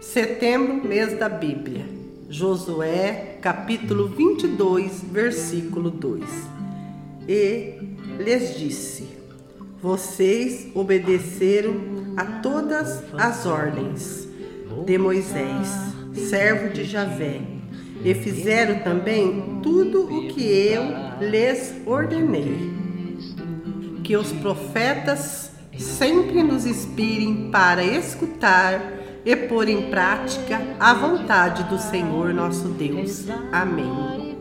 Setembro, mês da Bíblia. Josué, capítulo 22, versículo 2. E lhes disse: Vocês obedeceram a todas as ordens de Moisés, servo de Javé, e fizeram também tudo o que eu lhes ordenei. Que os profetas sempre nos inspirem para escutar e pôr em prática a vontade do Senhor nosso Deus. Amém.